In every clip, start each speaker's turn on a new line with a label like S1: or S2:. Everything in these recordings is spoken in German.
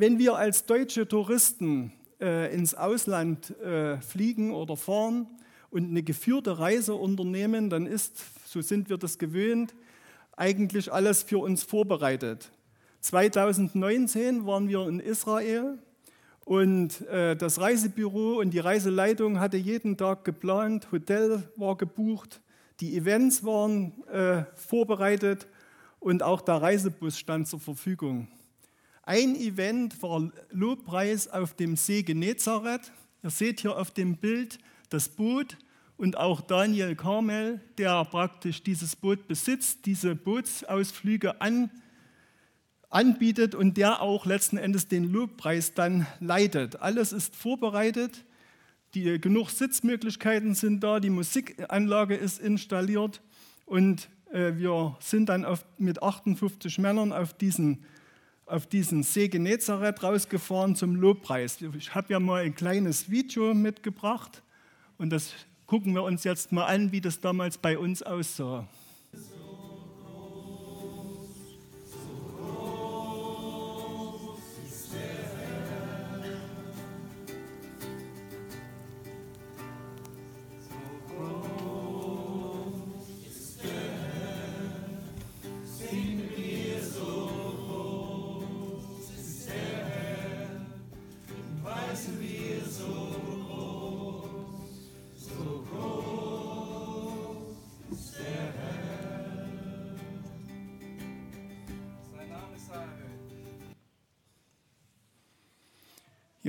S1: wenn wir als deutsche Touristen äh, ins Ausland äh, fliegen oder fahren und eine geführte Reise unternehmen, dann ist, so sind wir das gewöhnt, eigentlich alles für uns vorbereitet. 2019 waren wir in Israel und äh, das Reisebüro und die Reiseleitung hatte jeden Tag geplant, Hotel war gebucht, die Events waren äh, vorbereitet und auch der Reisebus stand zur Verfügung. Ein Event war Lobpreis auf dem See Genezareth. Ihr seht hier auf dem Bild das Boot und auch Daniel Carmel, der praktisch dieses Boot besitzt, diese Bootsausflüge an, anbietet und der auch letzten Endes den Lobpreis dann leitet. Alles ist vorbereitet, die, genug Sitzmöglichkeiten sind da, die Musikanlage ist installiert und äh, wir sind dann auf, mit 58 Männern auf diesen, auf diesen See Genezareth rausgefahren zum Lobpreis. Ich habe ja mal ein kleines Video mitgebracht und das gucken wir uns jetzt mal an, wie das damals bei uns aussah.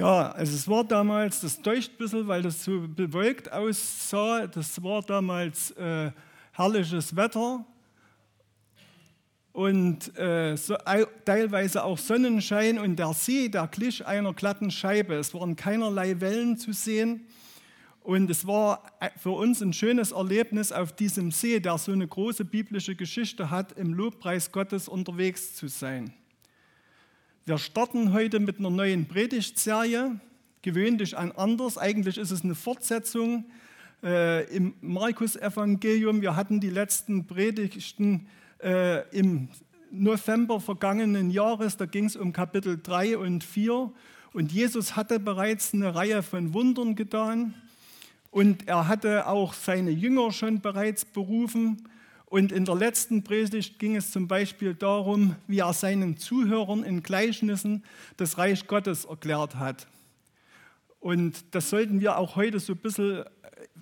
S1: Ja, also es war damals, das täuscht ein bisschen, weil das so bewölkt aussah. Das war damals äh, herrliches Wetter und äh, so, teilweise auch Sonnenschein und der See, der glich einer glatten Scheibe. Es waren keinerlei Wellen zu sehen. Und es war äh, für uns ein schönes Erlebnis, auf diesem See, der so eine große biblische Geschichte hat, im Lobpreis Gottes unterwegs zu sein. Wir starten heute mit einer neuen Predigtserie. Gewöhnlich an anders. Eigentlich ist es eine Fortsetzung äh, im Markus-Evangelium. Wir hatten die letzten Predigten äh, im November vergangenen Jahres. Da ging es um Kapitel 3 und 4. Und Jesus hatte bereits eine Reihe von Wundern getan. Und er hatte auch seine Jünger schon bereits berufen. Und in der letzten Predigt ging es zum Beispiel darum, wie er seinen Zuhörern in Gleichnissen das Reich Gottes erklärt hat. Und das sollten wir auch heute so ein bisschen,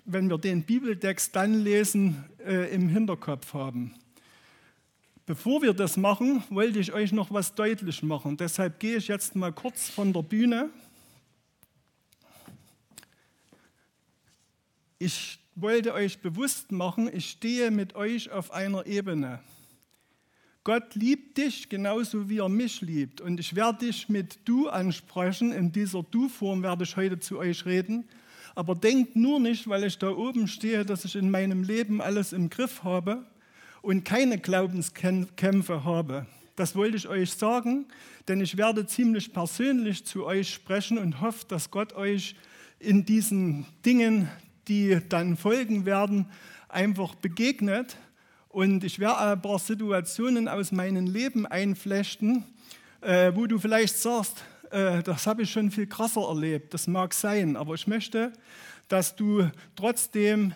S1: wenn wir den Bibeltext dann lesen, äh, im Hinterkopf haben. Bevor wir das machen, wollte ich euch noch was deutlich machen. Deshalb gehe ich jetzt mal kurz von der Bühne. Ich wollte euch bewusst machen, ich stehe mit euch auf einer Ebene. Gott liebt dich genauso wie er mich liebt. Und ich werde dich mit du ansprechen. In dieser Du-Form werde ich heute zu euch reden. Aber denkt nur nicht, weil ich da oben stehe, dass ich in meinem Leben alles im Griff habe und keine Glaubenskämpfe habe. Das wollte ich euch sagen, denn ich werde ziemlich persönlich zu euch sprechen und hoffe, dass Gott euch in diesen Dingen die dann folgen werden, einfach begegnet. Und ich werde ein paar Situationen aus meinem Leben einflechten, äh, wo du vielleicht sagst, äh, das habe ich schon viel krasser erlebt. Das mag sein, aber ich möchte, dass du trotzdem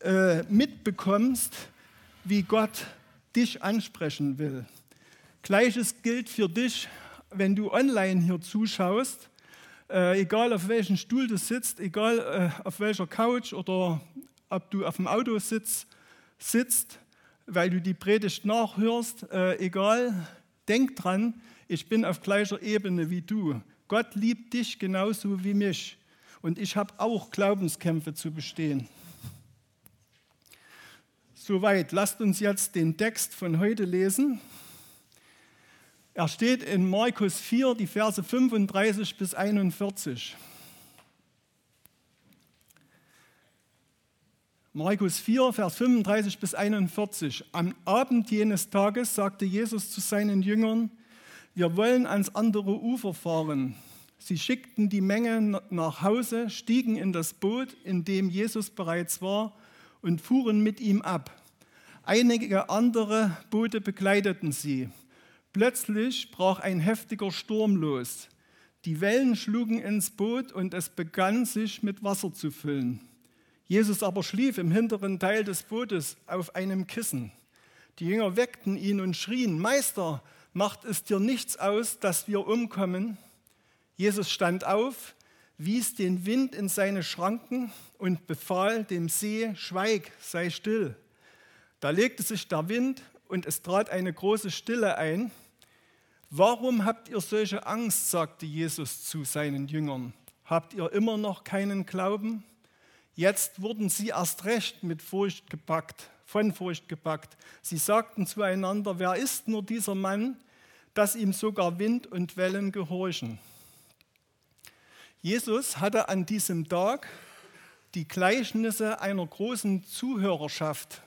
S1: äh, mitbekommst, wie Gott dich ansprechen will. Gleiches gilt für dich, wenn du online hier zuschaust. Äh, egal auf welchem Stuhl du sitzt, egal äh, auf welcher Couch oder ob du auf dem Autositz sitzt, weil du die Predigt nachhörst, äh, egal, denk dran, ich bin auf gleicher Ebene wie du. Gott liebt dich genauso wie mich. Und ich habe auch Glaubenskämpfe zu bestehen. Soweit, lasst uns jetzt den Text von heute lesen. Er steht in Markus 4, die Verse 35 bis 41. Markus 4, Vers 35 bis 41. Am Abend jenes Tages sagte Jesus zu seinen Jüngern, wir wollen ans andere Ufer fahren. Sie schickten die Menge nach Hause, stiegen in das Boot, in dem Jesus bereits war, und fuhren mit ihm ab. Einige andere Boote begleiteten sie. Plötzlich brach ein heftiger Sturm los. Die Wellen schlugen ins Boot und es begann sich mit Wasser zu füllen. Jesus aber schlief im hinteren Teil des Bootes auf einem Kissen. Die Jünger weckten ihn und schrien, Meister, macht es dir nichts aus, dass wir umkommen? Jesus stand auf, wies den Wind in seine Schranken und befahl dem See, Schweig, sei still. Da legte sich der Wind und es trat eine große Stille ein. Warum habt ihr solche Angst, sagte Jesus zu seinen Jüngern. Habt ihr immer noch keinen Glauben? Jetzt wurden sie erst recht mit Furcht gepackt, von Furcht gepackt. Sie sagten zueinander, wer ist nur dieser Mann, dass ihm sogar Wind und Wellen gehorchen? Jesus hatte an diesem Tag die Gleichnisse einer großen Zuhörerschaft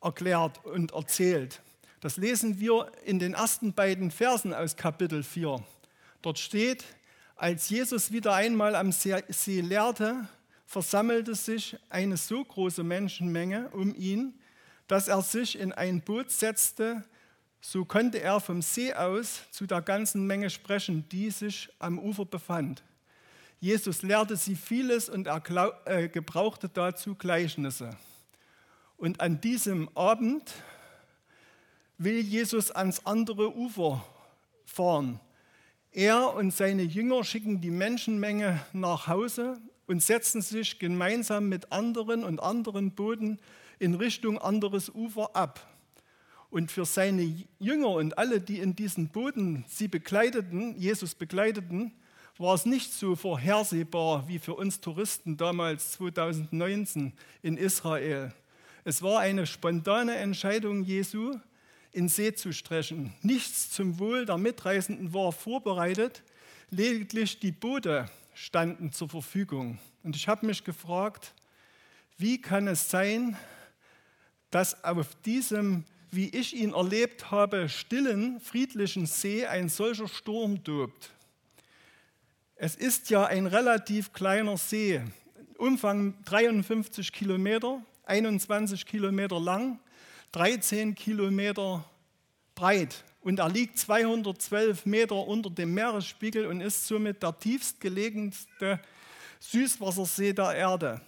S1: erklärt und erzählt. Das lesen wir in den ersten beiden Versen aus Kapitel 4. Dort steht, als Jesus wieder einmal am See lehrte, versammelte sich eine so große Menschenmenge um ihn, dass er sich in ein Boot setzte, so konnte er vom See aus zu der ganzen Menge sprechen, die sich am Ufer befand. Jesus lehrte sie vieles und er äh, gebrauchte dazu Gleichnisse. Und an diesem Abend will Jesus ans andere Ufer fahren. Er und seine Jünger schicken die Menschenmenge nach Hause und setzen sich gemeinsam mit anderen und anderen Booten in Richtung anderes Ufer ab. Und für seine Jünger und alle, die in diesen Booten sie begleiteten, Jesus begleiteten, war es nicht so vorhersehbar wie für uns Touristen damals 2019 in Israel. Es war eine spontane Entscheidung Jesu, in See zu strechen. Nichts zum Wohl der Mitreisenden war vorbereitet, lediglich die Boote standen zur Verfügung. Und ich habe mich gefragt, wie kann es sein, dass auf diesem, wie ich ihn erlebt habe, stillen, friedlichen See ein solcher Sturm tobt? Es ist ja ein relativ kleiner See, Umfang 53 Kilometer, 21 Kilometer lang, 13 Kilometer breit und er liegt 212 Meter unter dem Meeresspiegel und ist somit der tiefstgelegenste Süßwassersee der Erde.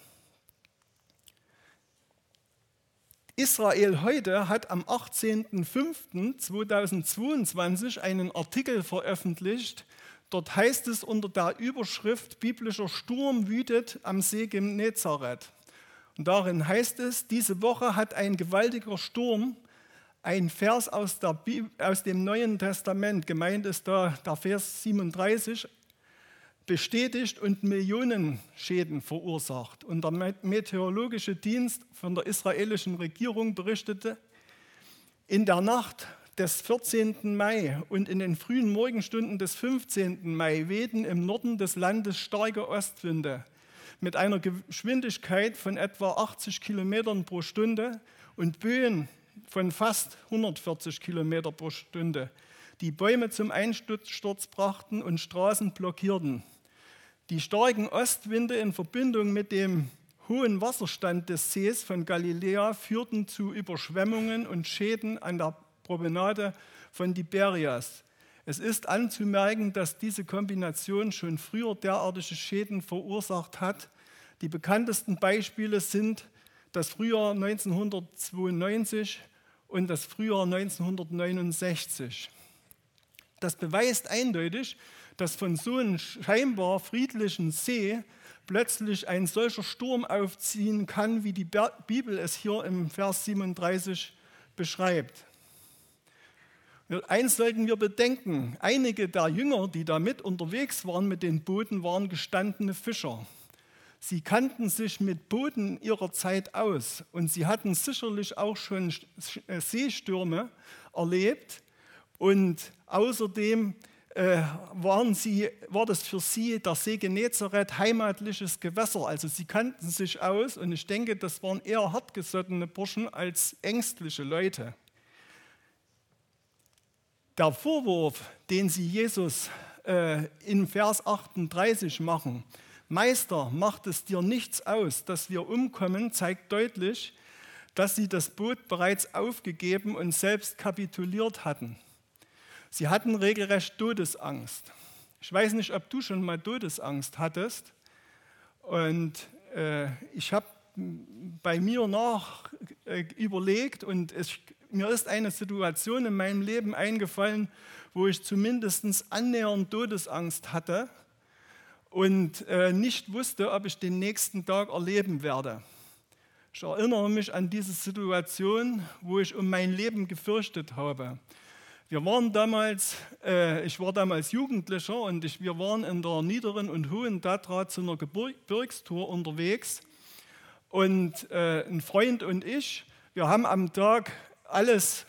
S1: Israel heute hat am 18.05.2022 einen Artikel veröffentlicht. Dort heißt es unter der Überschrift Biblischer Sturm wütet am See Genezareth. Und darin heißt es, diese Woche hat ein gewaltiger Sturm ein Vers aus, aus, dem Neuen Testament, gemeint ist da der Vers 37, bestätigt und Millionen Schäden verursacht. Und der Meteorologische Dienst von der israelischen Regierung berichtete, in der Nacht des 14. Mai und in den frühen Morgenstunden des 15. Mai wehten im Norden des Landes starke Ostwinde mit einer Geschwindigkeit von etwa 80 Kilometern pro Stunde und Böen von fast 140 Kilometer pro Stunde, die Bäume zum Einsturz brachten und Straßen blockierten. Die starken Ostwinde in Verbindung mit dem hohen Wasserstand des Sees von Galiläa führten zu Überschwemmungen und Schäden an der Promenade von Tiberias. Es ist anzumerken, dass diese Kombination schon früher derartige Schäden verursacht hat. Die bekanntesten Beispiele sind das Frühjahr 1992 und das Frühjahr 1969. Das beweist eindeutig, dass von so einem scheinbar friedlichen See plötzlich ein solcher Sturm aufziehen kann, wie die Bibel es hier im Vers 37 beschreibt. Eins sollten wir bedenken, einige der Jünger, die da mit unterwegs waren mit den Booten, waren gestandene Fischer. Sie kannten sich mit Booten ihrer Zeit aus und sie hatten sicherlich auch schon äh, Seestürme erlebt. Und außerdem äh, waren sie, war das für sie der See Genezareth heimatliches Gewässer. Also sie kannten sich aus und ich denke, das waren eher hartgesottene Burschen als ängstliche Leute. Der Vorwurf, den sie Jesus äh, in Vers 38 machen, Meister, macht es dir nichts aus, dass wir umkommen, zeigt deutlich, dass sie das Boot bereits aufgegeben und selbst kapituliert hatten. Sie hatten regelrecht Todesangst. Ich weiß nicht, ob du schon mal Todesangst hattest. Und äh, ich habe bei mir nach äh, überlegt und es, mir ist eine Situation in meinem Leben eingefallen, wo ich zumindest annähernd Todesangst hatte und äh, nicht wusste, ob ich den nächsten Tag erleben werde. Ich erinnere mich an diese Situation, wo ich um mein Leben gefürchtet habe. Wir waren damals, äh, ich war damals Jugendlicher und ich, wir waren in der niederen und hohen Tatra zu einer Gebirgstour unterwegs. Und äh, ein Freund und ich, wir haben am Tag alles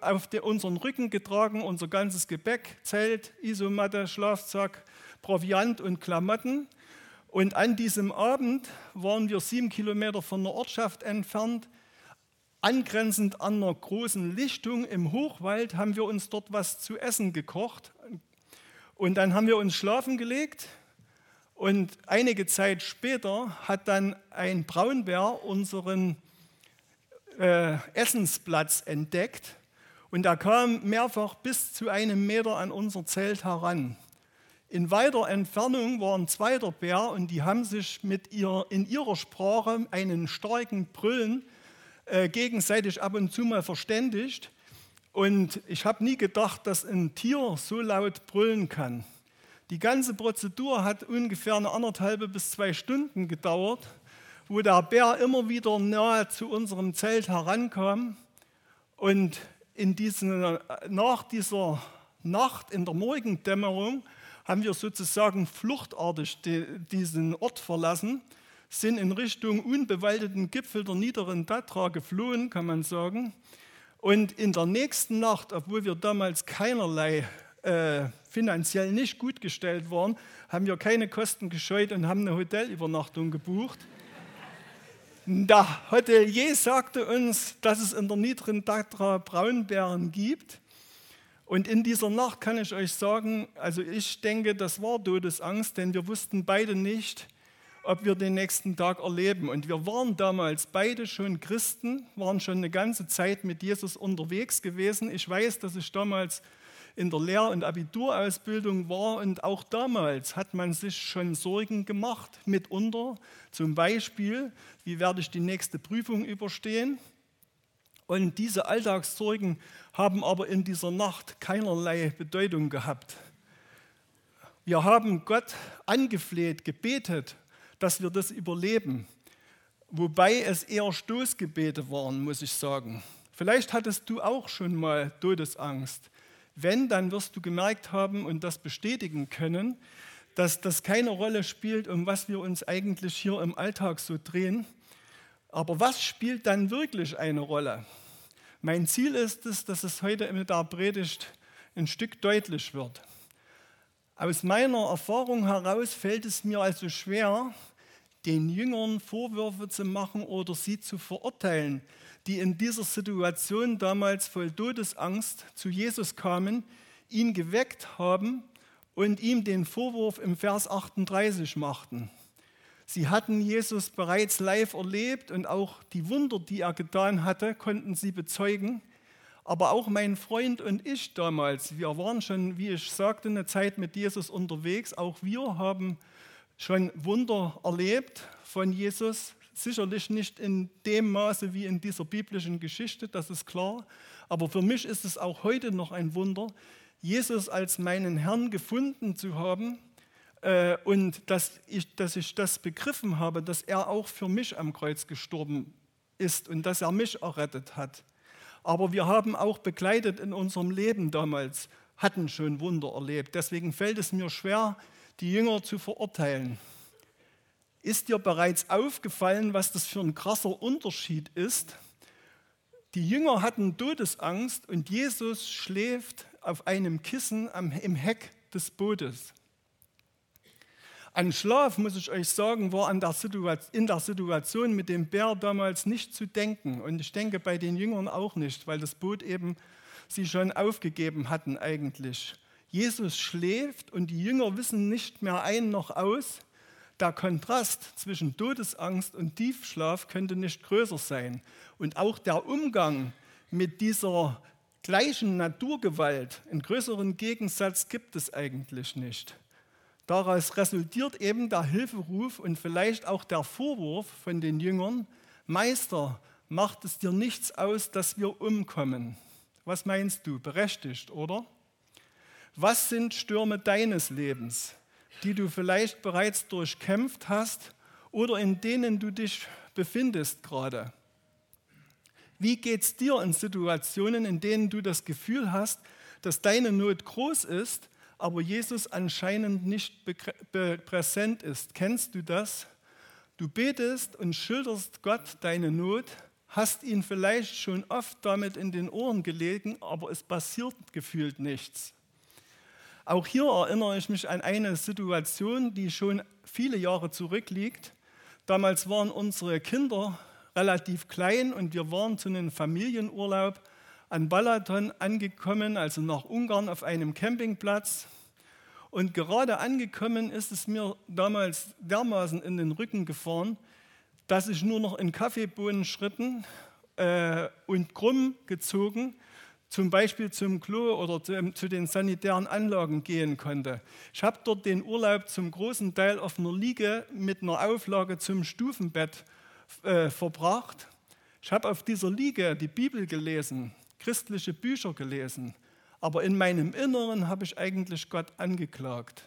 S1: auf die, unseren Rücken getragen, unser ganzes Gepäck, Zelt, Isomatte, Schlafsack, Proviant und Klamotten. Und an diesem Abend waren wir sieben Kilometer von der Ortschaft entfernt Angrenzend an einer großen Lichtung im Hochwald haben wir uns dort was zu essen gekocht. Und dann haben wir uns schlafen gelegt. Und einige Zeit später hat dann ein Braunbär unseren äh, Essensplatz entdeckt. Und er kam mehrfach bis zu einem Meter an unser Zelt heran. In weiter Entfernung war ein zweiter Bär und die haben sich mit ihr, in ihrer Sprache einen starken Brüllen äh, gegenseitig ab und zu mal verständigt. Und ich habe nie gedacht, dass ein Tier so laut brüllen kann. Die ganze Prozedur hat ungefähr eine anderthalbe bis zwei Stunden gedauert, wo der Bär immer wieder nahe zu unserem Zelt herankam. Und in diesen, nach dieser Nacht, in der Morgendämmerung, haben wir sozusagen fluchtartig diesen Ort verlassen sind in Richtung unbewaldeten Gipfel der niederen Tatra geflohen, kann man sagen. Und in der nächsten Nacht, obwohl wir damals keinerlei äh, finanziell nicht gut gestellt waren, haben wir keine Kosten gescheut und haben eine Hotelübernachtung gebucht. Der Hotelier sagte uns, dass es in der niederen Tatra Braunbären gibt. Und in dieser Nacht kann ich euch sagen, also ich denke, das war Todesangst, denn wir wussten beide nicht, ob wir den nächsten Tag erleben. Und wir waren damals beide schon Christen, waren schon eine ganze Zeit mit Jesus unterwegs gewesen. Ich weiß, dass ich damals in der Lehr- und Abiturausbildung war und auch damals hat man sich schon Sorgen gemacht, mitunter. Zum Beispiel, wie werde ich die nächste Prüfung überstehen? Und diese Alltagssorgen haben aber in dieser Nacht keinerlei Bedeutung gehabt. Wir haben Gott angefleht, gebetet dass wir das überleben. Wobei es eher Stoßgebete waren, muss ich sagen. Vielleicht hattest du auch schon mal Todesangst. Wenn, dann wirst du gemerkt haben und das bestätigen können, dass das keine Rolle spielt, um was wir uns eigentlich hier im Alltag so drehen. Aber was spielt dann wirklich eine Rolle? Mein Ziel ist es, dass es heute mit der Predigt ein Stück deutlich wird. Aus meiner Erfahrung heraus fällt es mir also schwer, den Jüngern Vorwürfe zu machen oder sie zu verurteilen, die in dieser Situation damals voll Todesangst zu Jesus kamen, ihn geweckt haben und ihm den Vorwurf im Vers 38 machten. Sie hatten Jesus bereits live erlebt und auch die Wunder, die er getan hatte, konnten sie bezeugen. Aber auch mein Freund und ich damals, wir waren schon, wie ich sagte, eine Zeit mit Jesus unterwegs. Auch wir haben schon Wunder erlebt von Jesus. Sicherlich nicht in dem Maße wie in dieser biblischen Geschichte, das ist klar. Aber für mich ist es auch heute noch ein Wunder, Jesus als meinen Herrn gefunden zu haben äh, und dass ich, dass ich das begriffen habe, dass er auch für mich am Kreuz gestorben ist und dass er mich errettet hat. Aber wir haben auch begleitet in unserem Leben damals, hatten schon Wunder erlebt. Deswegen fällt es mir schwer, die Jünger zu verurteilen. Ist dir bereits aufgefallen, was das für ein krasser Unterschied ist? Die Jünger hatten Todesangst und Jesus schläft auf einem Kissen im Heck des Bootes. An Schlaf, muss ich euch sagen, war in der Situation mit dem Bär damals nicht zu denken. Und ich denke bei den Jüngern auch nicht, weil das Boot eben sie schon aufgegeben hatten eigentlich. Jesus schläft und die Jünger wissen nicht mehr ein noch aus. Der Kontrast zwischen Todesangst und Tiefschlaf könnte nicht größer sein. Und auch der Umgang mit dieser gleichen Naturgewalt, einen größeren Gegensatz gibt es eigentlich nicht. Daraus resultiert eben der Hilferuf und vielleicht auch der Vorwurf von den Jüngern, Meister, macht es dir nichts aus, dass wir umkommen. Was meinst du? Berechtigt, oder? Was sind Stürme deines Lebens, die du vielleicht bereits durchkämpft hast oder in denen du dich befindest gerade? Wie geht es dir in Situationen, in denen du das Gefühl hast, dass deine Not groß ist, aber Jesus anscheinend nicht präsent ist? Kennst du das? Du betest und schilderst Gott deine Not, hast ihn vielleicht schon oft damit in den Ohren gelegen, aber es passiert gefühlt nichts. Auch hier erinnere ich mich an eine Situation, die schon viele Jahre zurückliegt. Damals waren unsere Kinder relativ klein und wir waren zu einem Familienurlaub an Balaton angekommen, also nach Ungarn auf einem Campingplatz. Und gerade angekommen ist es mir damals dermaßen in den Rücken gefahren, dass ich nur noch in Kaffeebohnenschritten äh, und krumm gezogen zum Beispiel zum Klo oder zu, zu den sanitären Anlagen gehen konnte. Ich habe dort den Urlaub zum großen Teil auf einer Liege mit einer Auflage zum Stufenbett äh, verbracht. Ich habe auf dieser Liege die Bibel gelesen, christliche Bücher gelesen, aber in meinem Inneren habe ich eigentlich Gott angeklagt.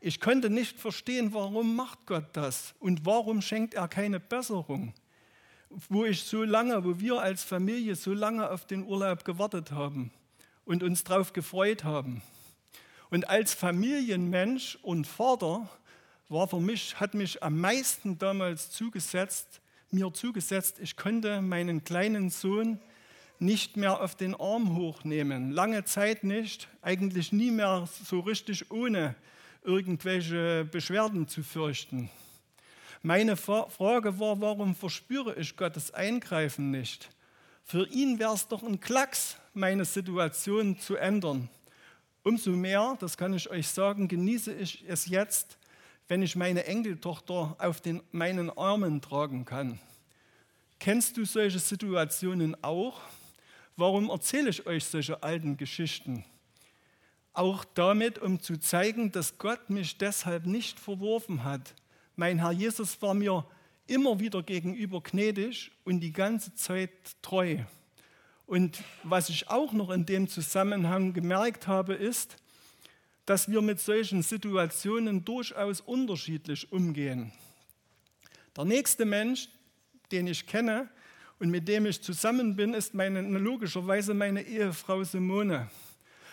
S1: Ich konnte nicht verstehen, warum macht Gott das und warum schenkt er keine Besserung wo ich so lange, wo wir als Familie so lange auf den Urlaub gewartet haben und uns darauf gefreut haben. Und als Familienmensch und Vater war für mich, hat mich am meisten damals zugesetzt, mir zugesetzt, ich konnte meinen kleinen Sohn nicht mehr auf den Arm hochnehmen. Lange Zeit nicht, eigentlich nie mehr so richtig ohne irgendwelche Beschwerden zu fürchten. Meine Frage war, warum verspüre ich Gottes Eingreifen nicht? Für ihn wäre es doch ein Klacks, meine Situation zu ändern. Umso mehr, das kann ich euch sagen, genieße ich es jetzt, wenn ich meine Enkeltochter auf den, meinen Armen tragen kann. Kennst du solche Situationen auch? Warum erzähle ich euch solche alten Geschichten? Auch damit, um zu zeigen, dass Gott mich deshalb nicht verworfen hat, mein Herr Jesus war mir immer wieder gegenüber gnädig und die ganze Zeit treu. Und was ich auch noch in dem Zusammenhang gemerkt habe, ist, dass wir mit solchen Situationen durchaus unterschiedlich umgehen. Der nächste Mensch, den ich kenne und mit dem ich zusammen bin, ist meine, logischerweise meine Ehefrau Simone.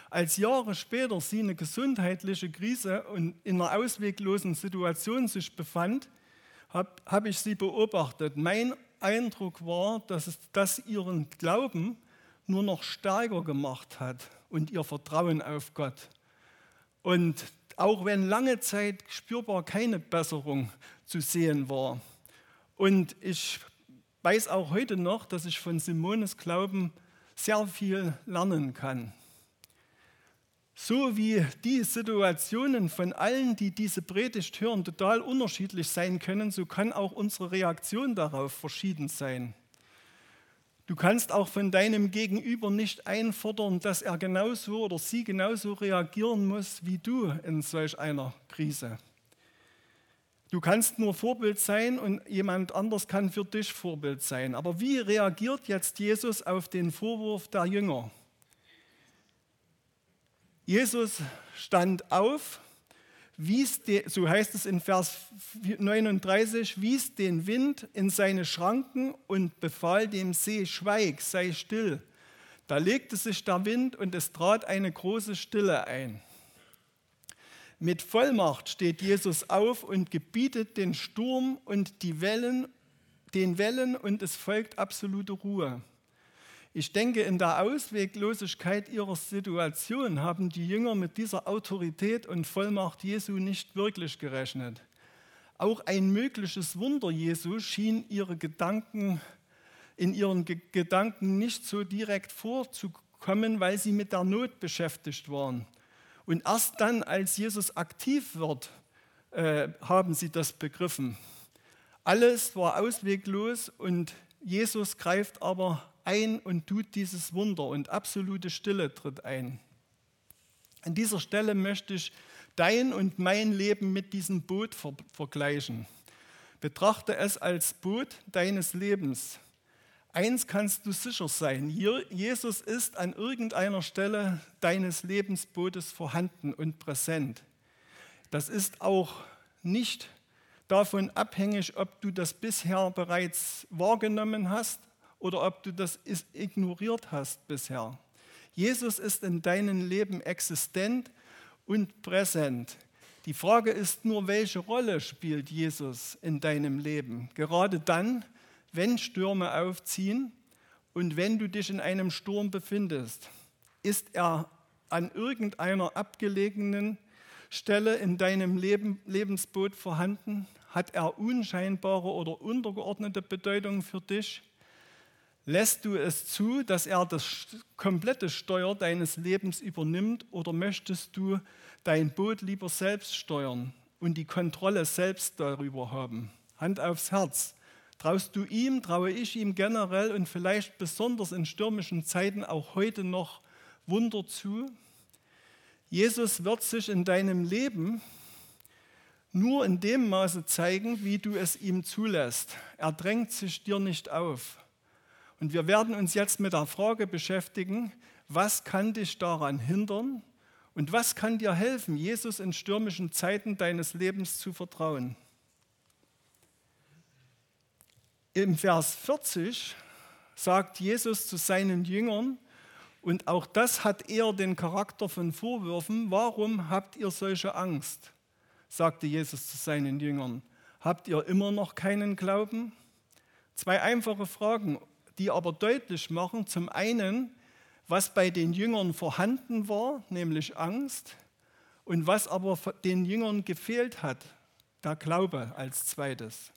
S1: Als Jahre später sie eine gesundheitliche Krise und in einer ausweglosen Situation sich befand, habe hab ich sie beobachtet. Mein Eindruck war, dass es das ihren Glauben nur noch stärker gemacht hat und ihr Vertrauen auf Gott. Und auch wenn lange Zeit spürbar keine Besserung zu sehen war. Und ich weiß auch heute noch, dass ich von Simones Glauben sehr viel lernen kann. So wie die Situationen von allen, die diese Predigt hören, total unterschiedlich sein können, so kann auch unsere Reaktion darauf verschieden sein. Du kannst auch von deinem Gegenüber nicht einfordern, dass er genauso oder sie genauso reagieren muss wie du in solch einer Krise. Du kannst nur Vorbild sein und jemand anders kann für dich Vorbild sein. Aber wie reagiert jetzt Jesus auf den Vorwurf der Jünger? Jesus stand auf, wies den, so heißt es in Vers 39, wies den Wind in seine Schranken und befahl dem See, schweig, sei still. Da legte sich der Wind und es trat eine große Stille ein. Mit Vollmacht steht Jesus auf und gebietet den Sturm und die Wellen, den Wellen und es folgt absolute Ruhe. Ich denke, in der Ausweglosigkeit ihrer Situation haben die Jünger mit dieser Autorität und Vollmacht Jesu nicht wirklich gerechnet. Auch ein mögliches Wunder Jesu schien ihre Gedanken, in ihren Ge Gedanken nicht so direkt vorzukommen, weil sie mit der Not beschäftigt waren. Und erst dann, als Jesus aktiv wird, äh, haben sie das begriffen. Alles war ausweglos und Jesus greift aber ein und tut dieses Wunder und absolute Stille tritt ein. An dieser Stelle möchte ich dein und mein Leben mit diesem Boot ver vergleichen. Betrachte es als Boot deines Lebens. Eins kannst du sicher sein, Jesus ist an irgendeiner Stelle deines Lebensbootes vorhanden und präsent. Das ist auch nicht davon abhängig, ob du das bisher bereits wahrgenommen hast oder ob du das ignoriert hast bisher. Jesus ist in deinem Leben existent und präsent. Die Frage ist nur, welche Rolle spielt Jesus in deinem Leben? Gerade dann, wenn Stürme aufziehen und wenn du dich in einem Sturm befindest, ist er an irgendeiner abgelegenen Stelle in deinem Leben, Lebensboot vorhanden? Hat er unscheinbare oder untergeordnete Bedeutung für dich? Lässt du es zu, dass er das komplette Steuer deines Lebens übernimmt oder möchtest du dein Boot lieber selbst steuern und die Kontrolle selbst darüber haben? Hand aufs Herz. Traust du ihm, traue ich ihm generell und vielleicht besonders in stürmischen Zeiten auch heute noch Wunder zu? Jesus wird sich in deinem Leben nur in dem Maße zeigen, wie du es ihm zulässt. Er drängt sich dir nicht auf. Und wir werden uns jetzt mit der Frage beschäftigen, was kann dich daran hindern und was kann dir helfen, Jesus in stürmischen Zeiten deines Lebens zu vertrauen. Im Vers 40 sagt Jesus zu seinen Jüngern, und auch das hat eher den Charakter von Vorwürfen, warum habt ihr solche Angst? sagte Jesus zu seinen Jüngern. Habt ihr immer noch keinen Glauben? Zwei einfache Fragen die aber deutlich machen, zum einen, was bei den Jüngern vorhanden war, nämlich Angst, und was aber den Jüngern gefehlt hat, der Glaube als zweites.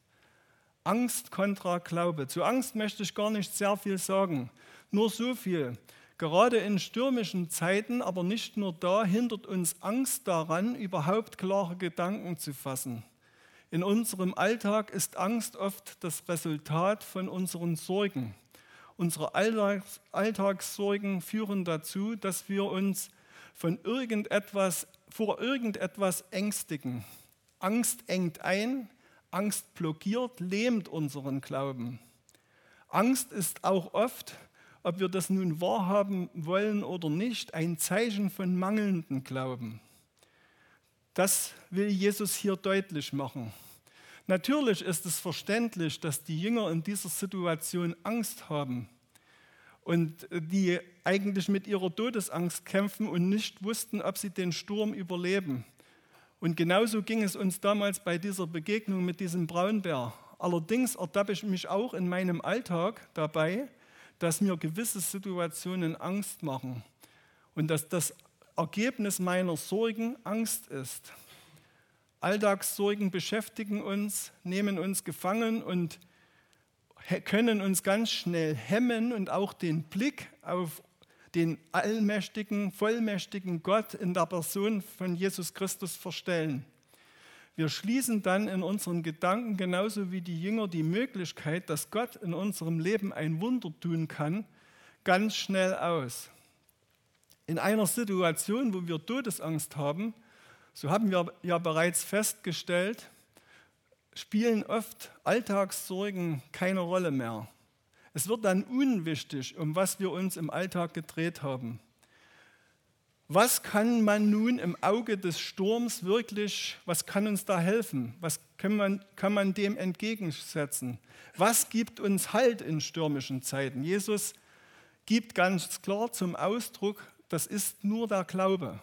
S1: Angst kontra Glaube. Zu Angst möchte ich gar nicht sehr viel sagen, nur so viel. Gerade in stürmischen Zeiten, aber nicht nur da, hindert uns Angst daran, überhaupt klare Gedanken zu fassen. In unserem Alltag ist Angst oft das Resultat von unseren Sorgen. Unsere Alltags Alltagssorgen führen dazu, dass wir uns von irgendetwas, vor irgendetwas ängstigen. Angst engt ein, Angst blockiert, lähmt unseren Glauben. Angst ist auch oft, ob wir das nun wahrhaben wollen oder nicht, ein Zeichen von mangelndem Glauben. Das will Jesus hier deutlich machen. Natürlich ist es verständlich, dass die Jünger in dieser Situation Angst haben und die eigentlich mit ihrer Todesangst kämpfen und nicht wussten, ob sie den Sturm überleben. Und genauso ging es uns damals bei dieser Begegnung mit diesem Braunbär. Allerdings ertappe ich mich auch in meinem Alltag dabei, dass mir gewisse Situationen Angst machen und dass das Ergebnis meiner Sorgen Angst ist. Alltagssorgen beschäftigen uns, nehmen uns gefangen und können uns ganz schnell hemmen und auch den Blick auf den allmächtigen, vollmächtigen Gott in der Person von Jesus Christus verstellen. Wir schließen dann in unseren Gedanken genauso wie die Jünger die Möglichkeit, dass Gott in unserem Leben ein Wunder tun kann, ganz schnell aus. In einer Situation, wo wir Todesangst haben, so haben wir ja bereits festgestellt, spielen oft Alltagssorgen keine Rolle mehr. Es wird dann unwichtig, um was wir uns im Alltag gedreht haben. Was kann man nun im Auge des Sturms wirklich, was kann uns da helfen? Was kann man, kann man dem entgegensetzen? Was gibt uns Halt in stürmischen Zeiten? Jesus gibt ganz klar zum Ausdruck, das ist nur der Glaube.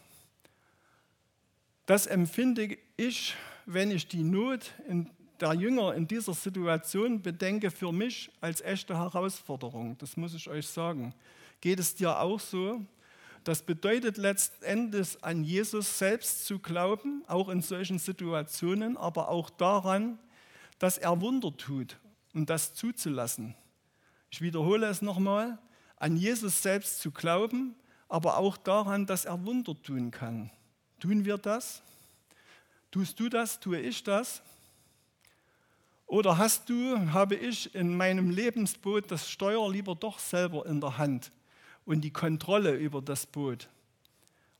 S1: Das empfinde ich, wenn ich die Not der Jünger in dieser Situation bedenke, für mich als echte Herausforderung. Das muss ich euch sagen. Geht es dir auch so? Das bedeutet letztendlich an Jesus selbst zu glauben, auch in solchen Situationen, aber auch daran, dass er Wunder tut und das zuzulassen. Ich wiederhole es nochmal, an Jesus selbst zu glauben, aber auch daran, dass er Wunder tun kann. Tun wir das? Tust du das? Tue ich das? Oder hast du, habe ich in meinem Lebensboot das Steuer lieber doch selber in der Hand und die Kontrolle über das Boot?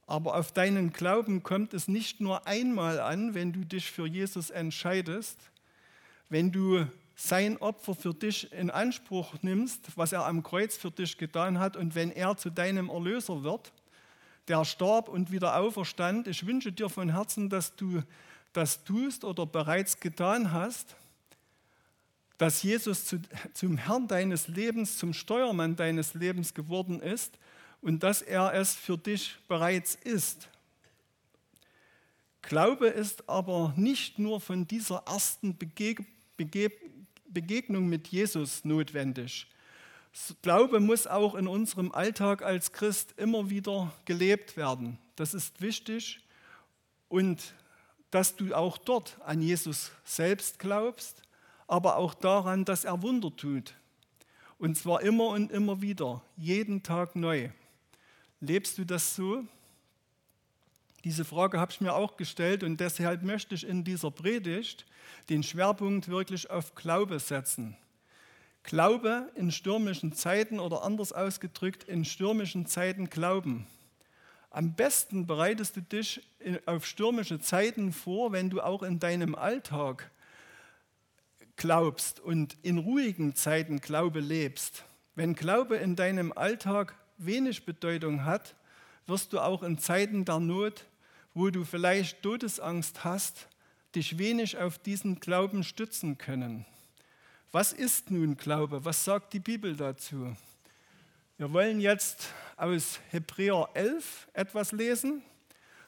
S1: Aber auf deinen Glauben kommt es nicht nur einmal an, wenn du dich für Jesus entscheidest, wenn du sein Opfer für dich in Anspruch nimmst, was er am Kreuz für dich getan hat, und wenn er zu deinem Erlöser wird, der starb und wieder auferstand. Ich wünsche dir von Herzen, dass du das tust oder bereits getan hast, dass Jesus zu, zum Herrn deines Lebens, zum Steuermann deines Lebens geworden ist und dass er es für dich bereits ist. Glaube ist aber nicht nur von dieser ersten Bege Bege Begegnung mit Jesus notwendig. Glaube muss auch in unserem Alltag als Christ immer wieder gelebt werden. Das ist wichtig und dass du auch dort an Jesus selbst glaubst, aber auch daran, dass er Wunder tut. Und zwar immer und immer wieder, jeden Tag neu. Lebst du das so? Diese Frage habe ich mir auch gestellt und deshalb möchte ich in dieser Predigt den Schwerpunkt wirklich auf Glaube setzen. Glaube in stürmischen Zeiten oder anders ausgedrückt, in stürmischen Zeiten glauben. Am besten bereitest du dich auf stürmische Zeiten vor, wenn du auch in deinem Alltag glaubst und in ruhigen Zeiten Glaube lebst. Wenn Glaube in deinem Alltag wenig Bedeutung hat, wirst du auch in Zeiten der Not, wo du vielleicht Todesangst hast, dich wenig auf diesen Glauben stützen können. Was ist nun Glaube? Was sagt die Bibel dazu? Wir wollen jetzt aus Hebräer 11 etwas lesen.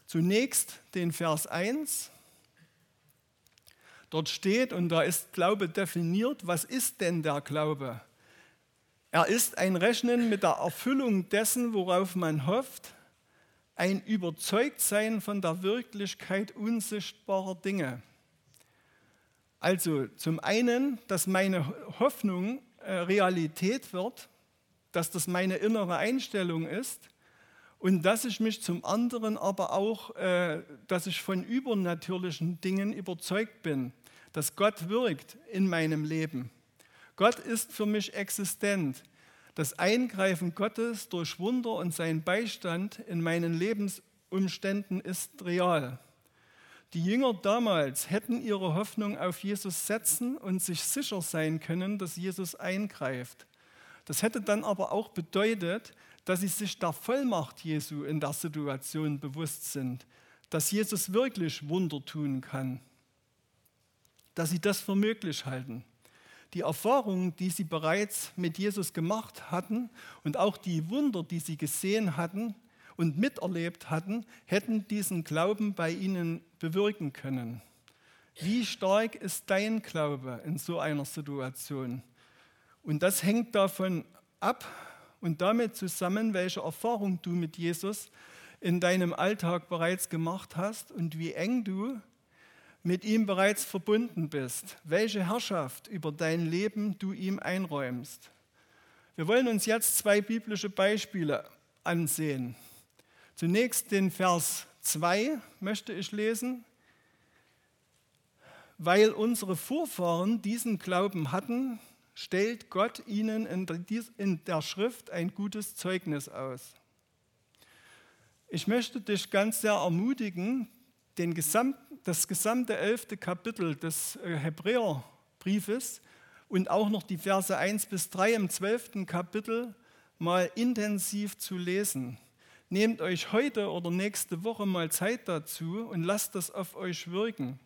S1: Zunächst den Vers 1. Dort steht, und da ist Glaube definiert, was ist denn der Glaube? Er ist ein Rechnen mit der Erfüllung dessen, worauf man hofft, ein Überzeugtsein von der Wirklichkeit unsichtbarer Dinge. Also zum einen, dass meine Hoffnung äh, Realität wird, dass das meine innere Einstellung ist und dass ich mich zum anderen aber auch, äh, dass ich von übernatürlichen Dingen überzeugt bin, dass Gott wirkt in meinem Leben. Gott ist für mich existent. Das Eingreifen Gottes durch Wunder und sein Beistand in meinen Lebensumständen ist real. Die Jünger damals hätten ihre Hoffnung auf Jesus setzen und sich sicher sein können, dass Jesus eingreift. Das hätte dann aber auch bedeutet, dass sie sich der Vollmacht Jesu in der Situation bewusst sind, dass Jesus wirklich Wunder tun kann, dass sie das für möglich halten. Die Erfahrungen, die sie bereits mit Jesus gemacht hatten und auch die Wunder, die sie gesehen hatten, und miterlebt hatten, hätten diesen Glauben bei ihnen bewirken können. Wie stark ist dein Glaube in so einer Situation? Und das hängt davon ab und damit zusammen, welche Erfahrung du mit Jesus in deinem Alltag bereits gemacht hast und wie eng du mit ihm bereits verbunden bist, welche Herrschaft über dein Leben du ihm einräumst. Wir wollen uns jetzt zwei biblische Beispiele ansehen. Zunächst den Vers 2 möchte ich lesen. Weil unsere Vorfahren diesen Glauben hatten, stellt Gott ihnen in der Schrift ein gutes Zeugnis aus. Ich möchte dich ganz sehr ermutigen, Gesamt, das gesamte elfte Kapitel des äh, Hebräerbriefes und auch noch die Verse 1 bis 3 im zwölften Kapitel mal intensiv zu lesen. Nehmt euch heute oder nächste Woche mal Zeit dazu und lasst das auf euch wirken.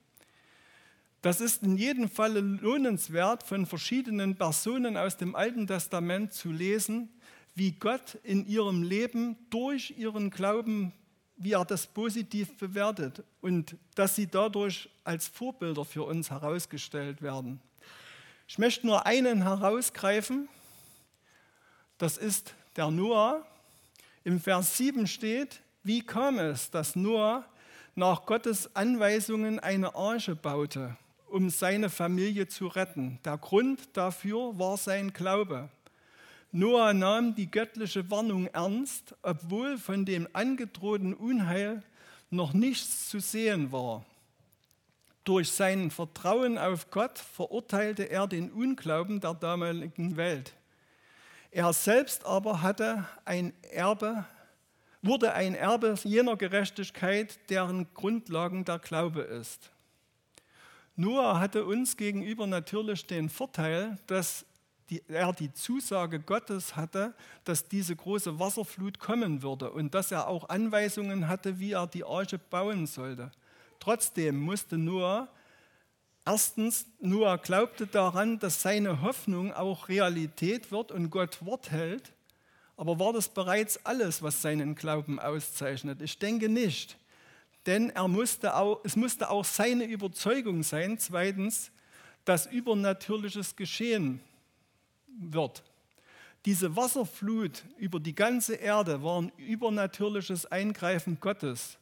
S1: Das ist in jedem Fall lohnenswert, von verschiedenen Personen aus dem Alten Testament zu lesen, wie Gott in ihrem Leben durch ihren Glauben, wie er das positiv bewertet und dass sie dadurch als Vorbilder für uns herausgestellt werden. Ich möchte nur einen herausgreifen, das ist der Noah. Im Vers 7 steht, wie kam es, dass Noah nach Gottes Anweisungen eine Arche baute, um seine Familie zu retten. Der Grund dafür war sein Glaube. Noah nahm die göttliche Warnung ernst, obwohl von dem angedrohten Unheil noch nichts zu sehen war. Durch sein Vertrauen auf Gott verurteilte er den Unglauben der damaligen Welt. Er selbst aber hatte ein Erbe, wurde ein Erbe jener Gerechtigkeit, deren Grundlagen der Glaube ist. Noah hatte uns gegenüber natürlich den Vorteil, dass die, er die Zusage Gottes hatte, dass diese große Wasserflut kommen würde und dass er auch Anweisungen hatte, wie er die Arche bauen sollte. Trotzdem musste Noah, erstens, Noah glaubte daran, dass seine Hoffnung auch Realität wird und Gott Wort hält. Aber war das bereits alles, was seinen Glauben auszeichnet? Ich denke nicht. Denn er musste auch, es musste auch seine Überzeugung sein, zweitens, dass Übernatürliches geschehen wird. Diese Wasserflut über die ganze Erde war ein übernatürliches Eingreifen Gottes.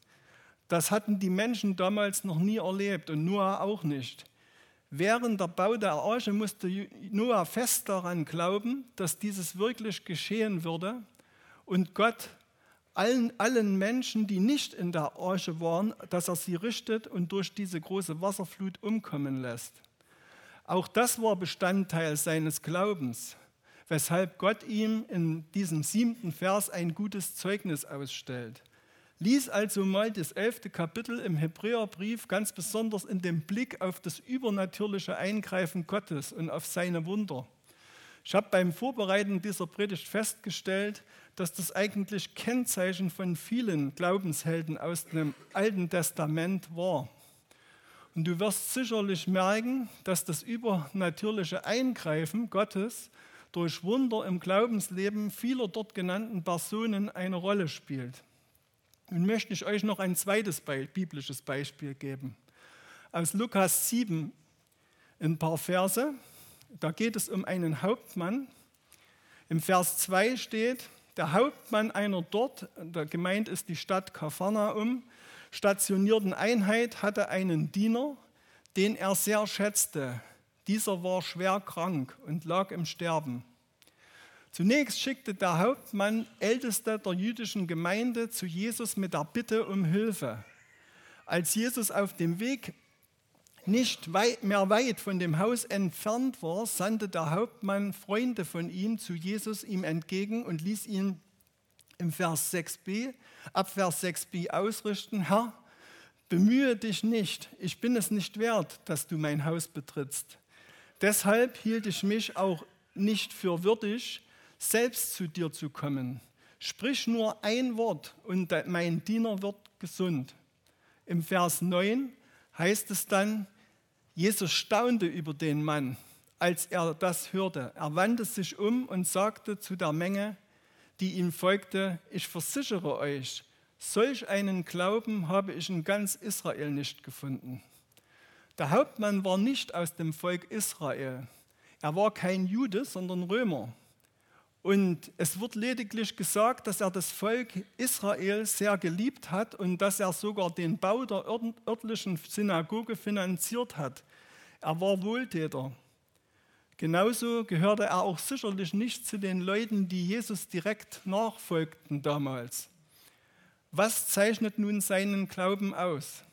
S1: Das hatten die Menschen damals noch nie erlebt und Noah auch nicht. Während der Bau der Arche musste Noah fest daran glauben, dass dieses wirklich geschehen würde und Gott allen, allen Menschen, die nicht in der Arche waren, dass er sie richtet und durch diese große Wasserflut umkommen lässt. Auch das war Bestandteil seines Glaubens, weshalb Gott ihm in diesem siebten Vers ein gutes Zeugnis ausstellt. Lies also mal das elfte Kapitel im Hebräerbrief ganz besonders in dem Blick auf das übernatürliche Eingreifen Gottes und auf seine Wunder. Ich habe beim Vorbereiten dieser Predigt festgestellt, dass das eigentlich Kennzeichen von vielen Glaubenshelden aus dem Alten Testament war. Und du wirst sicherlich merken, dass das übernatürliche Eingreifen Gottes durch Wunder im Glaubensleben vieler dort genannten Personen eine Rolle spielt. Nun möchte ich euch noch ein zweites biblisches Beispiel geben. Aus Lukas 7 ein paar Verse. Da geht es um einen Hauptmann. Im Vers 2 steht, der Hauptmann einer dort, der gemeint ist die Stadt Kapharnaum, stationierten Einheit hatte einen Diener, den er sehr schätzte. Dieser war schwer krank und lag im Sterben. Zunächst schickte der Hauptmann Älteste der jüdischen Gemeinde zu Jesus mit der Bitte um Hilfe. Als Jesus auf dem Weg nicht weit, mehr weit von dem Haus entfernt war, sandte der Hauptmann Freunde von ihm zu Jesus ihm entgegen und ließ ihn im Vers 6b, ab Vers 6b ausrichten, Herr, bemühe dich nicht, ich bin es nicht wert, dass du mein Haus betrittst. Deshalb hielt ich mich auch nicht für würdig, selbst zu dir zu kommen. Sprich nur ein Wort und mein Diener wird gesund. Im Vers 9 heißt es dann, Jesus staunte über den Mann, als er das hörte. Er wandte sich um und sagte zu der Menge, die ihm folgte, ich versichere euch, solch einen Glauben habe ich in ganz Israel nicht gefunden. Der Hauptmann war nicht aus dem Volk Israel. Er war kein Jude, sondern Römer. Und es wird lediglich gesagt, dass er das Volk Israel sehr geliebt hat und dass er sogar den Bau der örtlichen Synagoge finanziert hat. Er war Wohltäter. Genauso gehörte er auch sicherlich nicht zu den Leuten, die Jesus direkt nachfolgten damals. Was zeichnet nun seinen Glauben aus?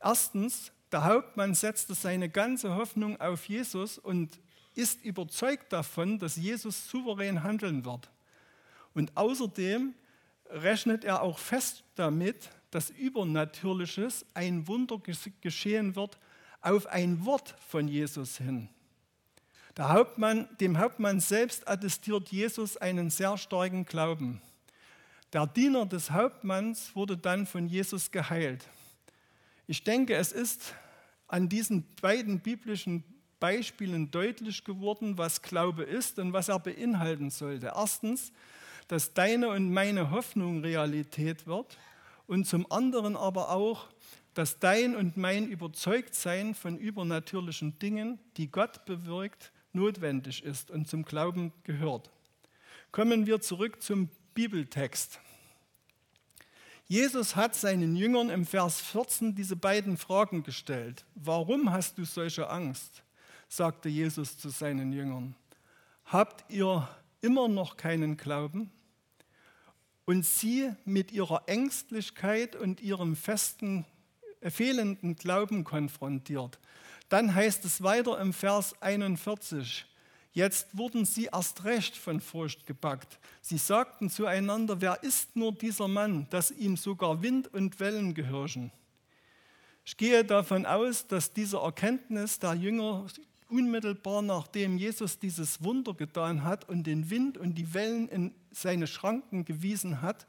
S1: Erstens, der Hauptmann setzte seine ganze Hoffnung auf Jesus und ist überzeugt davon, dass Jesus souverän handeln wird. Und außerdem rechnet er auch fest damit, dass Übernatürliches ein Wunder geschehen wird auf ein Wort von Jesus hin. Hauptmann, dem Hauptmann selbst attestiert Jesus einen sehr starken Glauben. Der Diener des Hauptmanns wurde dann von Jesus geheilt. Ich denke, es ist an diesen beiden biblischen Beispielen deutlich geworden, was Glaube ist und was er beinhalten sollte. Erstens, dass deine und meine Hoffnung Realität wird und zum anderen aber auch, dass dein und mein Überzeugtsein von übernatürlichen Dingen, die Gott bewirkt, notwendig ist und zum Glauben gehört. Kommen wir zurück zum Bibeltext. Jesus hat seinen Jüngern im Vers 14 diese beiden Fragen gestellt. Warum hast du solche Angst? Sagte Jesus zu seinen Jüngern. Habt ihr immer noch keinen Glauben? Und sie mit ihrer Ängstlichkeit und ihrem festen fehlenden Glauben konfrontiert. Dann heißt es weiter im Vers 41, Jetzt wurden sie erst recht von Furcht gepackt. Sie sagten zueinander, wer ist nur dieser Mann, dass ihm sogar Wind und Wellen gehorchen? Ich gehe davon aus, dass diese Erkenntnis der Jünger unmittelbar nachdem Jesus dieses Wunder getan hat und den Wind und die Wellen in seine Schranken gewiesen hat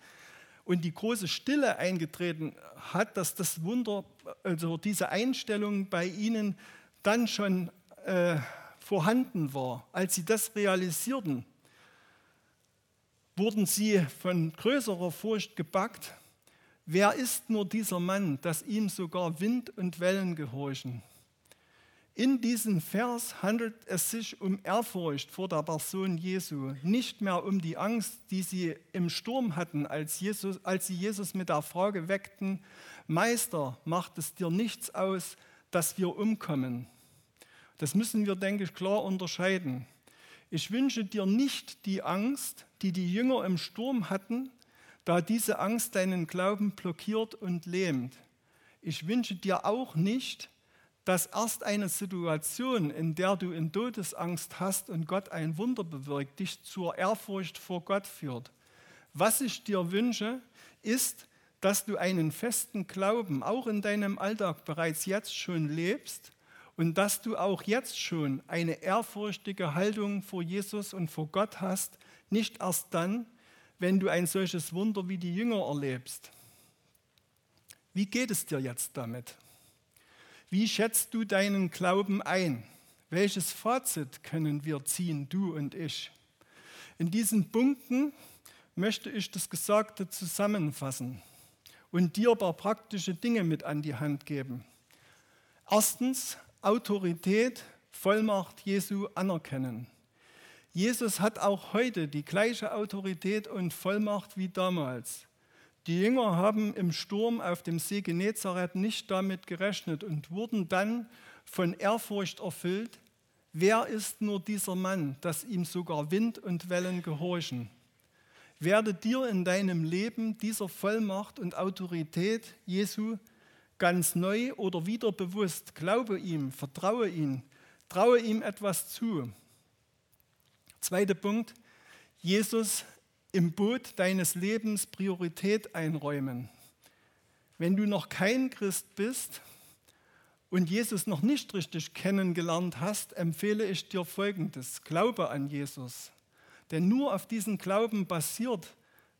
S1: und die große Stille eingetreten hat, dass das Wunder, also diese Einstellung bei ihnen dann schon äh, vorhanden war. Als sie das realisierten, wurden sie von größerer Furcht gepackt. Wer ist nur dieser Mann, dass ihm sogar Wind und Wellen gehorchen? In diesem Vers handelt es sich um Ehrfurcht vor der Person Jesu, nicht mehr um die Angst, die sie im Sturm hatten, als, Jesus, als sie Jesus mit der Frage weckten, Meister, macht es dir nichts aus, dass wir umkommen? Das müssen wir, denke ich, klar unterscheiden. Ich wünsche dir nicht die Angst, die die Jünger im Sturm hatten, da diese Angst deinen Glauben blockiert und lähmt. Ich wünsche dir auch nicht, dass erst eine Situation, in der du in Todesangst hast und Gott ein Wunder bewirkt, dich zur Ehrfurcht vor Gott führt. Was ich dir wünsche, ist, dass du einen festen Glauben auch in deinem Alltag bereits jetzt schon lebst und dass du auch jetzt schon eine ehrfurchtige Haltung vor Jesus und vor Gott hast, nicht erst dann, wenn du ein solches Wunder wie die Jünger erlebst. Wie geht es dir jetzt damit? Wie schätzt du deinen Glauben ein? Welches Fazit können wir ziehen, du und ich? In diesen Punkten möchte ich das Gesagte zusammenfassen und dir ein paar praktische Dinge mit an die Hand geben. Erstens, Autorität, Vollmacht Jesu anerkennen. Jesus hat auch heute die gleiche Autorität und Vollmacht wie damals. Die Jünger haben im Sturm auf dem See Genezareth nicht damit gerechnet und wurden dann von Ehrfurcht erfüllt. Wer ist nur dieser Mann, dass ihm sogar Wind und Wellen gehorchen? Werde dir in deinem Leben dieser Vollmacht und Autorität Jesu ganz neu oder wieder bewusst. Glaube ihm, vertraue ihm, traue ihm etwas zu. Zweiter Punkt, Jesus im Boot deines Lebens Priorität einräumen. Wenn du noch kein Christ bist und Jesus noch nicht richtig kennengelernt hast, empfehle ich dir Folgendes. Glaube an Jesus. Denn nur auf diesen Glauben basiert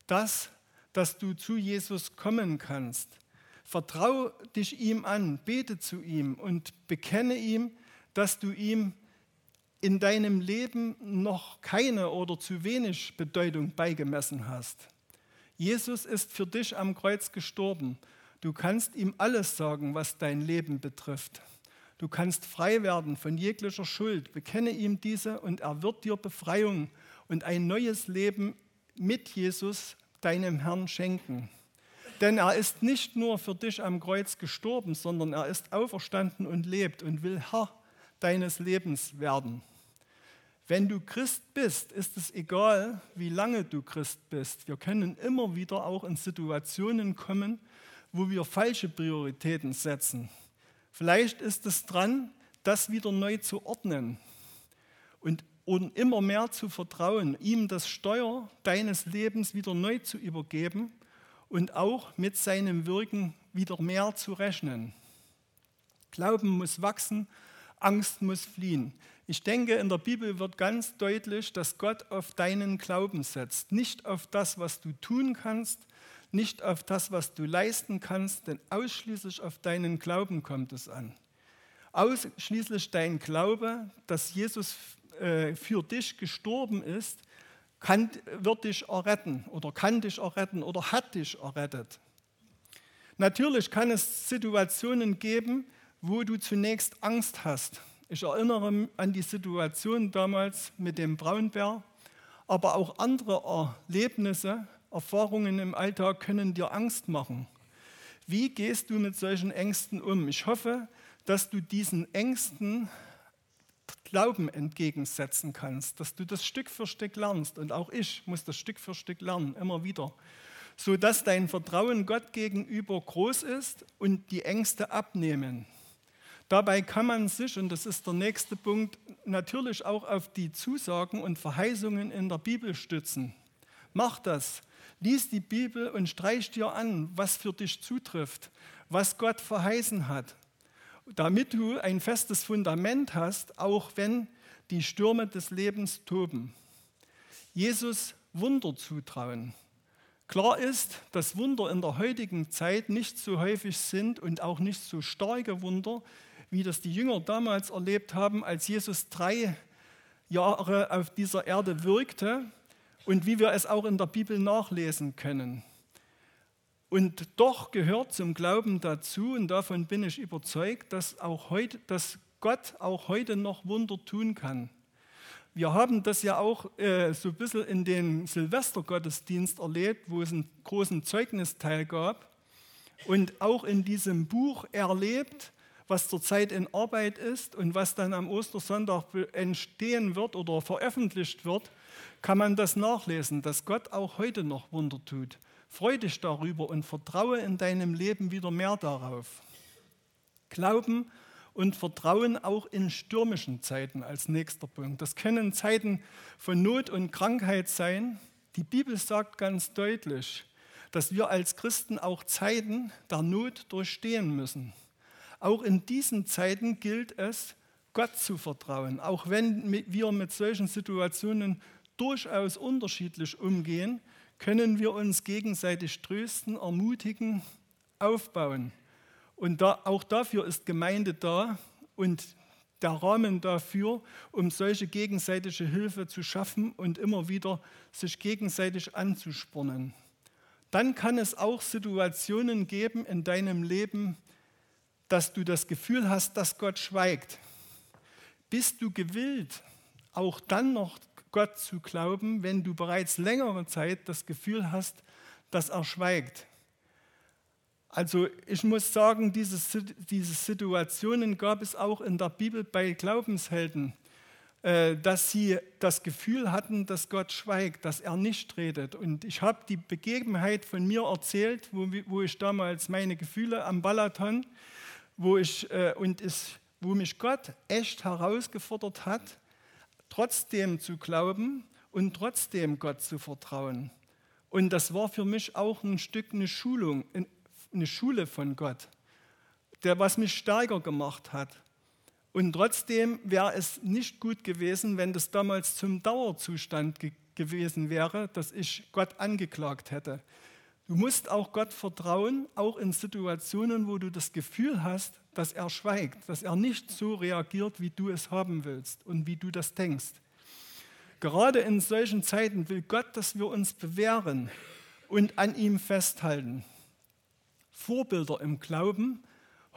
S1: das, dass du zu Jesus kommen kannst. Vertraue dich ihm an, bete zu ihm und bekenne ihm, dass du ihm in deinem Leben noch keine oder zu wenig Bedeutung beigemessen hast. Jesus ist für dich am Kreuz gestorben. Du kannst ihm alles sagen, was dein Leben betrifft. Du kannst frei werden von jeglicher Schuld. Bekenne ihm diese und er wird dir Befreiung und ein neues Leben mit Jesus, deinem Herrn, schenken. Denn er ist nicht nur für dich am Kreuz gestorben, sondern er ist auferstanden und lebt und will Herr deines Lebens werden. Wenn du Christ bist, ist es egal, wie lange du Christ bist. Wir können immer wieder auch in Situationen kommen, wo wir falsche Prioritäten setzen. Vielleicht ist es dran, das wieder neu zu ordnen und, und immer mehr zu vertrauen, ihm das Steuer deines Lebens wieder neu zu übergeben und auch mit seinem Wirken wieder mehr zu rechnen. Glauben muss wachsen, Angst muss fliehen. Ich denke, in der Bibel wird ganz deutlich, dass Gott auf deinen Glauben setzt, nicht auf das, was du tun kannst, nicht auf das, was du leisten kannst, denn ausschließlich auf deinen Glauben kommt es an. Ausschließlich dein Glaube, dass Jesus äh, für dich gestorben ist, kann, wird dich erretten oder kann dich erretten oder hat dich errettet. Natürlich kann es Situationen geben, wo du zunächst Angst hast. Ich erinnere an die Situation damals mit dem Braunbär, aber auch andere Erlebnisse, Erfahrungen im Alltag können dir Angst machen. Wie gehst du mit solchen Ängsten um? Ich hoffe, dass du diesen Ängsten Glauben entgegensetzen kannst, dass du das Stück für Stück lernst. Und auch ich muss das Stück für Stück lernen, immer wieder. sodass dein Vertrauen Gott gegenüber groß ist und die Ängste abnehmen. Dabei kann man sich, und das ist der nächste Punkt, natürlich auch auf die Zusagen und Verheißungen in der Bibel stützen. Mach das. Lies die Bibel und streich dir an, was für dich zutrifft, was Gott verheißen hat, damit du ein festes Fundament hast, auch wenn die Stürme des Lebens toben. Jesus Wunder zutrauen. Klar ist, dass Wunder in der heutigen Zeit nicht so häufig sind und auch nicht so starke Wunder, wie das die Jünger damals erlebt haben, als Jesus drei Jahre auf dieser Erde wirkte und wie wir es auch in der Bibel nachlesen können. Und doch gehört zum Glauben dazu, und davon bin ich überzeugt, dass, auch heute, dass Gott auch heute noch Wunder tun kann. Wir haben das ja auch äh, so ein bisschen in den Silvestergottesdienst erlebt, wo es einen großen Zeugnisteil gab. Und auch in diesem Buch erlebt, was zurzeit in Arbeit ist und was dann am Ostersonntag entstehen wird oder veröffentlicht wird, kann man das nachlesen, dass Gott auch heute noch Wunder tut. Freu dich darüber und vertraue in deinem Leben wieder mehr darauf. Glauben und Vertrauen auch in stürmischen Zeiten als nächster Punkt. Das können Zeiten von Not und Krankheit sein. Die Bibel sagt ganz deutlich, dass wir als Christen auch Zeiten der Not durchstehen müssen. Auch in diesen Zeiten gilt es, Gott zu vertrauen, auch wenn wir mit solchen Situationen durchaus unterschiedlich umgehen, können wir uns gegenseitig trösten, ermutigen, aufbauen. Und da, auch dafür ist Gemeinde da und der Rahmen dafür, um solche gegenseitige Hilfe zu schaffen und immer wieder sich gegenseitig anzuspornen. Dann kann es auch Situationen geben in deinem Leben, dass du das Gefühl hast, dass Gott schweigt. Bist du gewillt, auch dann noch Gott zu glauben, wenn du bereits längere Zeit das Gefühl hast, dass er schweigt? Also ich muss sagen, diese, diese Situationen gab es auch in der Bibel bei Glaubenshelden, äh, dass sie das Gefühl hatten, dass Gott schweigt, dass er nicht redet. Und ich habe die Begebenheit von mir erzählt, wo, wo ich damals meine Gefühle am Balaton wo, ich, äh, und es, wo mich Gott echt herausgefordert hat, trotzdem zu glauben und trotzdem Gott zu vertrauen. Und das war für mich auch ein Stück eine Schulung, eine Schule von Gott, der was mich stärker gemacht hat. Und trotzdem wäre es nicht gut gewesen, wenn das damals zum Dauerzustand ge gewesen wäre, dass ich Gott angeklagt hätte. Du musst auch Gott vertrauen, auch in Situationen, wo du das Gefühl hast, dass er schweigt, dass er nicht so reagiert, wie du es haben willst und wie du das denkst. Gerade in solchen Zeiten will Gott, dass wir uns bewähren und an ihm festhalten. Vorbilder im Glauben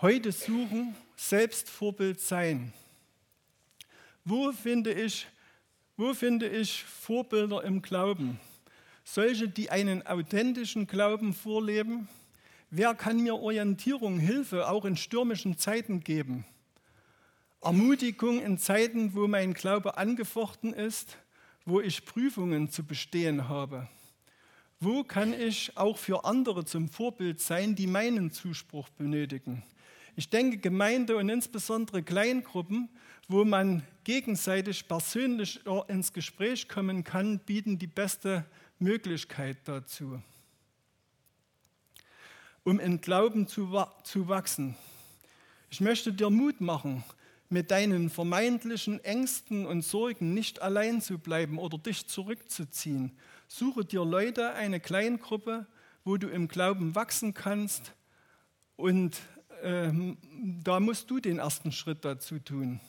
S1: heute suchen, selbst Vorbild sein. Wo finde ich, wo finde ich Vorbilder im Glauben? Solche, die einen authentischen Glauben vorleben? Wer kann mir Orientierung, Hilfe auch in stürmischen Zeiten geben? Ermutigung in Zeiten, wo mein Glaube angefochten ist, wo ich Prüfungen zu bestehen habe. Wo kann ich auch für andere zum Vorbild sein, die meinen Zuspruch benötigen? Ich denke, Gemeinde und insbesondere Kleingruppen, wo man gegenseitig persönlich ins Gespräch kommen kann, bieten die beste Möglichkeit dazu. Um in Glauben zu, zu wachsen. Ich möchte dir Mut machen, mit deinen vermeintlichen Ängsten und Sorgen nicht allein zu bleiben oder dich zurückzuziehen. Suche dir Leute, eine Kleingruppe, wo du im Glauben wachsen kannst und ähm, da musst du den ersten Schritt dazu tun.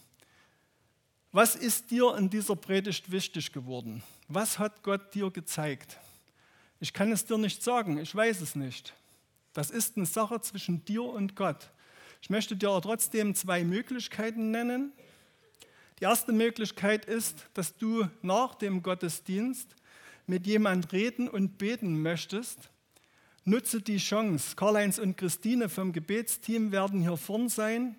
S1: Was ist dir in dieser Predigt wichtig geworden? Was hat Gott dir gezeigt? Ich kann es dir nicht sagen, ich weiß es nicht. Das ist eine Sache zwischen dir und Gott. Ich möchte dir trotzdem zwei Möglichkeiten nennen. Die erste Möglichkeit ist, dass du nach dem Gottesdienst mit jemand reden und beten möchtest. Nutze die Chance. Karl-Heinz und Christine vom Gebetsteam werden hier vorn sein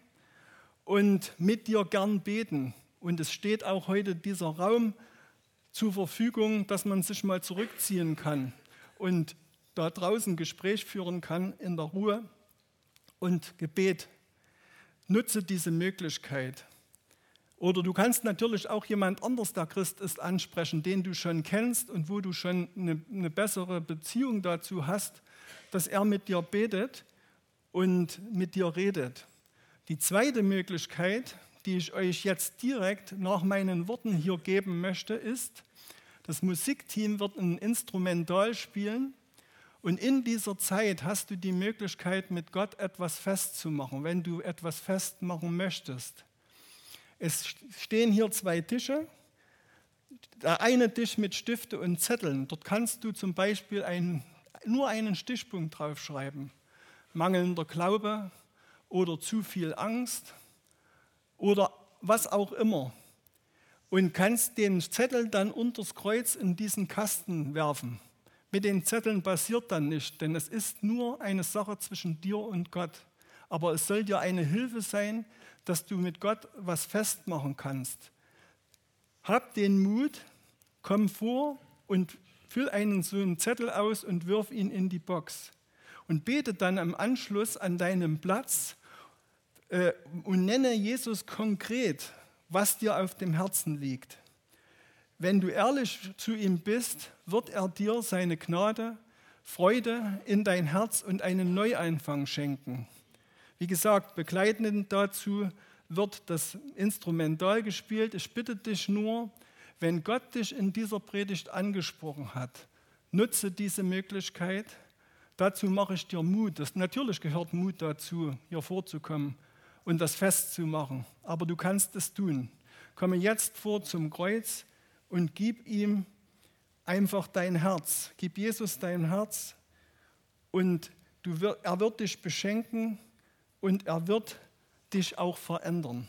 S1: und mit dir gern beten. Und es steht auch heute dieser Raum zur Verfügung, dass man sich mal zurückziehen kann und da draußen Gespräch führen kann in der Ruhe und Gebet. Nutze diese Möglichkeit. Oder du kannst natürlich auch jemand anders, der Christ ist, ansprechen, den du schon kennst und wo du schon eine, eine bessere Beziehung dazu hast, dass er mit dir betet und mit dir redet. Die zweite Möglichkeit, die ich euch jetzt direkt nach meinen Worten hier geben möchte, ist, das Musikteam wird ein Instrumental spielen und in dieser Zeit hast du die Möglichkeit, mit Gott etwas festzumachen, wenn du etwas festmachen möchtest. Es stehen hier zwei Tische. Der eine Tisch mit Stifte und Zetteln. Dort kannst du zum Beispiel ein, nur einen Stichpunkt draufschreiben. Mangelnder Glaube oder zu viel Angst oder was auch immer. Und kannst den Zettel dann unters Kreuz in diesen Kasten werfen. Mit den Zetteln passiert dann nichts, denn es ist nur eine Sache zwischen dir und Gott. Aber es soll dir eine Hilfe sein, dass du mit Gott was festmachen kannst. Hab den Mut, komm vor und füll einen so einen Zettel aus und wirf ihn in die Box. Und bete dann am Anschluss an deinem Platz äh, und nenne Jesus konkret, was dir auf dem Herzen liegt. Wenn du ehrlich zu ihm bist, wird er dir seine Gnade, Freude in dein Herz und einen Neuanfang schenken. Wie gesagt, begleitend dazu wird das Instrumental gespielt. Ich bitte dich nur, wenn Gott dich in dieser Predigt angesprochen hat, nutze diese Möglichkeit. Dazu mache ich dir Mut. Das, natürlich gehört Mut dazu, hier vorzukommen und das festzumachen. Aber du kannst es tun. Komme jetzt vor zum Kreuz und gib ihm einfach dein Herz. Gib Jesus dein Herz und du, er wird dich beschenken und er wird dich auch verändern.